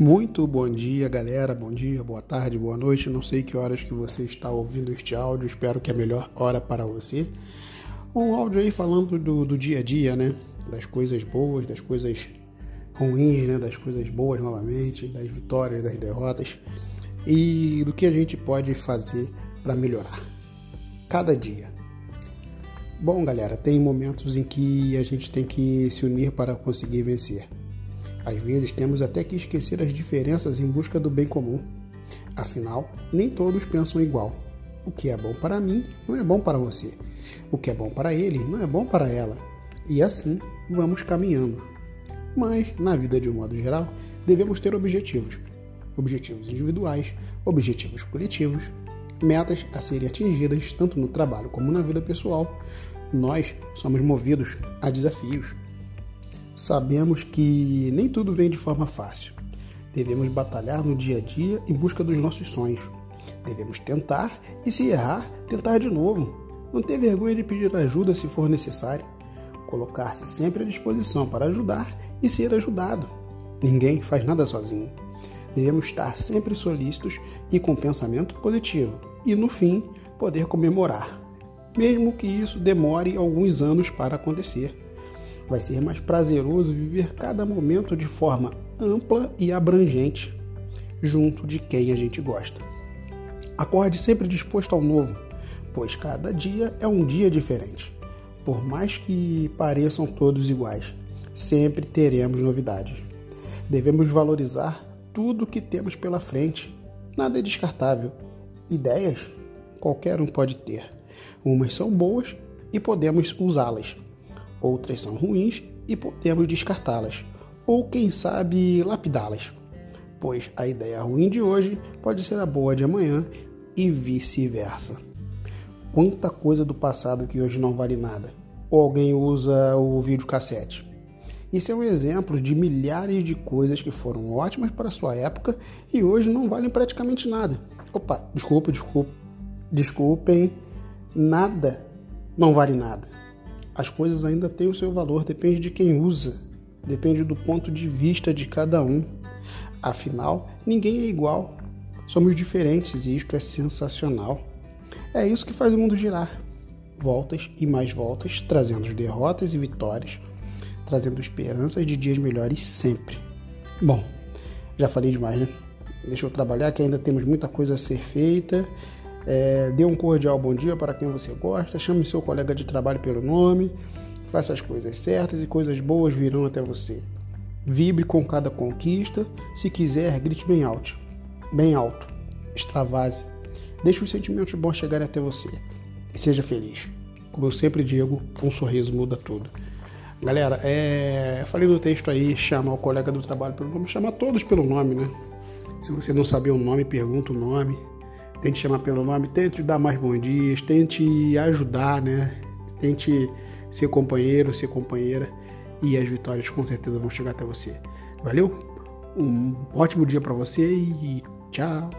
Muito bom dia, galera. Bom dia, boa tarde, boa noite. Não sei que horas que você está ouvindo este áudio. Espero que é a melhor hora para você. Um áudio aí falando do, do dia a dia, né? Das coisas boas, das coisas ruins, né? Das coisas boas novamente, das vitórias, das derrotas e do que a gente pode fazer para melhorar cada dia. Bom, galera, tem momentos em que a gente tem que se unir para conseguir vencer. Às vezes temos até que esquecer as diferenças em busca do bem comum. Afinal, nem todos pensam igual. O que é bom para mim não é bom para você. O que é bom para ele não é bom para ela. E assim vamos caminhando. Mas, na vida de um modo geral, devemos ter objetivos. Objetivos individuais, objetivos coletivos, metas a serem atingidas tanto no trabalho como na vida pessoal. Nós somos movidos a desafios. Sabemos que nem tudo vem de forma fácil. Devemos batalhar no dia a dia em busca dos nossos sonhos. Devemos tentar e, se errar, tentar de novo. Não ter vergonha de pedir ajuda se for necessário. Colocar-se sempre à disposição para ajudar e ser ajudado. Ninguém faz nada sozinho. Devemos estar sempre solícitos e com pensamento positivo e, no fim, poder comemorar, mesmo que isso demore alguns anos para acontecer. Vai ser mais prazeroso viver cada momento de forma ampla e abrangente, junto de quem a gente gosta. Acorde sempre disposto ao novo, pois cada dia é um dia diferente. Por mais que pareçam todos iguais, sempre teremos novidades. Devemos valorizar tudo que temos pela frente. Nada é descartável. Ideias, qualquer um pode ter. Umas são boas e podemos usá-las outras são ruins e podemos descartá-las, ou quem sabe lapidá-las, pois a ideia ruim de hoje pode ser a boa de amanhã e vice-versa. Quanta coisa do passado que hoje não vale nada, ou alguém usa o videocassete. Isso é um exemplo de milhares de coisas que foram ótimas para sua época e hoje não valem praticamente nada. Opa, desculpa, desculpa. Desculpem, nada não vale nada as coisas ainda têm o seu valor, depende de quem usa, depende do ponto de vista de cada um. Afinal, ninguém é igual, somos diferentes e isto é sensacional. É isso que faz o mundo girar. Voltas e mais voltas, trazendo derrotas e vitórias, trazendo esperanças de dias melhores sempre. Bom, já falei demais, né? Deixa eu trabalhar que ainda temos muita coisa a ser feita é, dê um cordial bom dia para quem você gosta, chame seu colega de trabalho pelo nome, faça as coisas certas e coisas boas virão até você. Vibre com cada conquista, se quiser, grite bem alto, bem alto, extravase. Deixe os sentimentos bons chegarem até você e seja feliz. Como eu sempre digo, um sorriso muda tudo. Galera, é, falei no texto aí, chama o colega do trabalho pelo nome, chama todos pelo nome, né? Se você não saber o nome, pergunta o nome tente chamar pelo nome, tente dar mais bons dias, tente ajudar, né? Tente ser companheiro, ser companheira e as vitórias com certeza vão chegar até você. Valeu? Um ótimo dia para você e tchau.